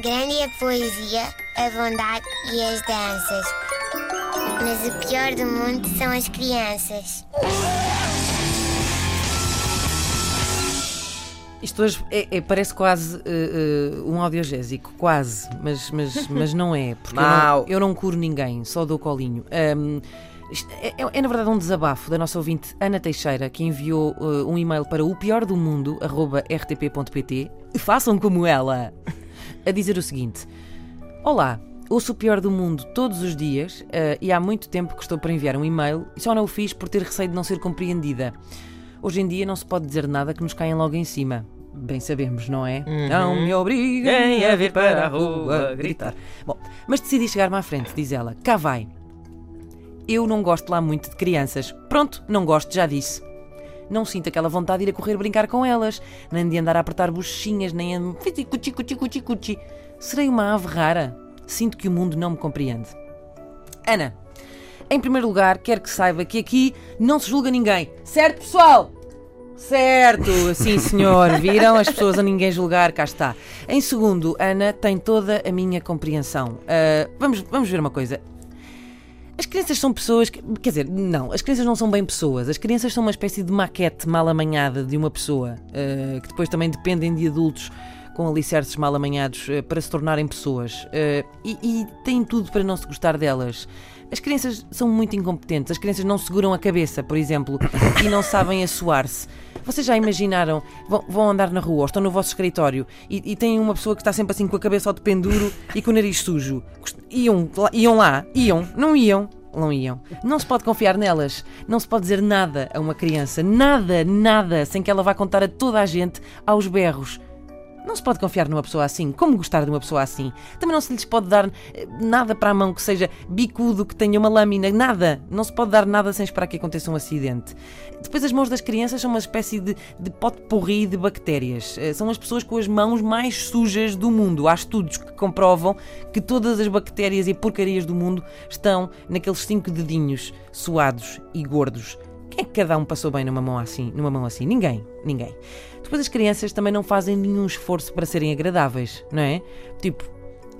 Grande é a poesia, a bondade e as danças. Mas o pior do mundo são as crianças. Isto hoje é- é- parece quase eh, eh, um audiogésico, quase, mas, mas, mas não é, porque eu não, eu não curo ninguém, só dou colinho. Isto é, é- é, na verdade um desabafo da nossa ouvinte Ana Teixeira, que enviou eh, um e-mail para o pior do mundo, rtp.pt. Façam como ela! A dizer o seguinte: Olá, ouço o pior do mundo todos os dias eh, e há muito tempo que estou para enviar um e-mail e só não o fiz por ter receio de não ser compreendida. Hoje em dia não se pode dizer nada que nos caia logo em cima. Bem sabemos, não é? Não me obriguem a vir para a rua gritar. Bom, mas decidi chegar-me à frente, diz ela. Cá vai. Eu não gosto lá muito de crianças. Pronto, não gosto, já disse. Não sinto aquela vontade de ir a correr brincar com elas, nem de andar a apertar bochechinhas, nem a. cuti, cuti, cuti, cuti. Serei uma ave rara. Sinto que o mundo não me compreende. Ana, em primeiro lugar, quero que saiba que aqui não se julga ninguém. Certo, pessoal? Certo, sim senhor. Viram as pessoas a ninguém julgar, cá está. Em segundo, Ana tem toda a minha compreensão. Ah, vamos, vamos ver uma coisa. As crianças são pessoas que. Quer dizer, não, as crianças não são bem pessoas. As crianças são uma espécie de maquete mal amanhada de uma pessoa, ah, que depois também dependem de adultos com alicerces mal amanhados ah, para se tornarem pessoas. Ah, e, e têm tudo para não se gostar delas. As crianças são muito incompetentes. As crianças não seguram a cabeça, por exemplo, e não sabem assoar-se. Vocês já imaginaram? Vão, vão andar na rua ou estão no vosso escritório e, e têm uma pessoa que está sempre assim com a cabeça ao de penduro e com o nariz sujo. Iam, iam lá? Iam? Não iam? Não iam. Não se pode confiar nelas. Não se pode dizer nada a uma criança. Nada, nada, sem que ela vá contar a toda a gente aos berros. Não se pode confiar numa pessoa assim. Como gostar de uma pessoa assim? Também não se lhes pode dar eh, nada para a mão que seja bicudo, que tenha uma lâmina, nada. Não se pode dar nada sem esperar que aconteça um acidente. Depois, as mãos das crianças são uma espécie de, de pote porri de bactérias. Eh, São as pessoas com as mãos mais sujas do mundo. Há estudos que comprovam que todas as bactérias e porcarias do mundo estão naqueles cinco dedinhos suados e gordos. Quem é que cada um passou bem numa mão assim? Numa mão assim? Ninguém, ninguém. Depois as crianças também não fazem nenhum esforço para serem agradáveis, não é? Tipo,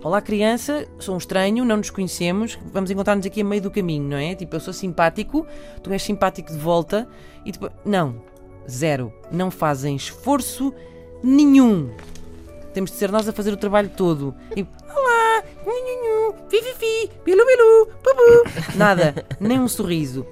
olá criança, sou um estranho, não nos conhecemos, vamos encontrar-nos aqui a meio do caminho, não é? Tipo, eu sou simpático, tu és simpático de volta e depois. Não, zero. Não fazem esforço nenhum. Temos de ser nós a fazer o trabalho todo. E, olá, nhu, fi, fi, fi, bilu, bilu, bubu. Nada, nem um sorriso.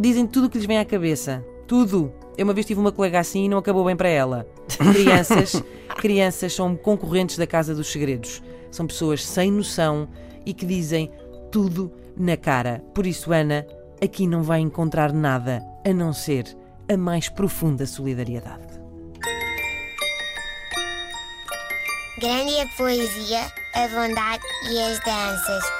Dizem tudo o que lhes vem à cabeça. Tudo. Eu uma vez tive uma colega assim e não acabou bem para ela. Crianças, crianças são concorrentes da Casa dos Segredos. São pessoas sem noção e que dizem tudo na cara. Por isso, Ana, aqui não vai encontrar nada a não ser a mais profunda solidariedade. Grande é a poesia, a bondade e as danças.